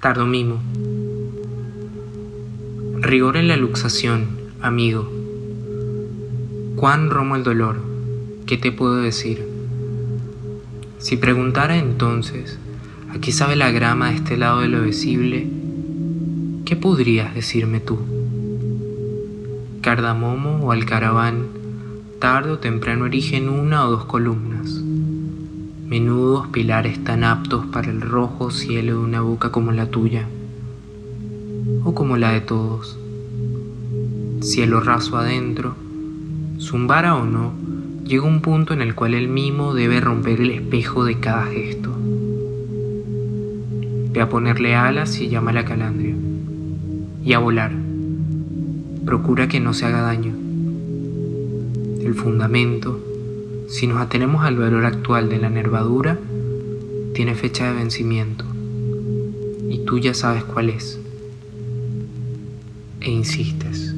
Tardo mimo. Rigor en la luxación, amigo. Cuán romo el dolor, ¿qué te puedo decir? Si preguntara entonces, ¿a qué sabe la grama de este lado de lo visible? ¿Qué podrías decirme tú? Cardamomo o alcaraván, tarde o temprano erigen una o dos columnas, menudos pilares tan aptos para el rojo cielo de una boca como la tuya, o como la de todos. Cielo raso adentro, zumbara o no, llega un punto en el cual el mimo debe romper el espejo de cada gesto. Ve a ponerle alas y llama la calandria. Y a volar. Procura que no se haga daño. El fundamento, si nos atenemos al valor actual de la nervadura, tiene fecha de vencimiento. Y tú ya sabes cuál es. E insistes.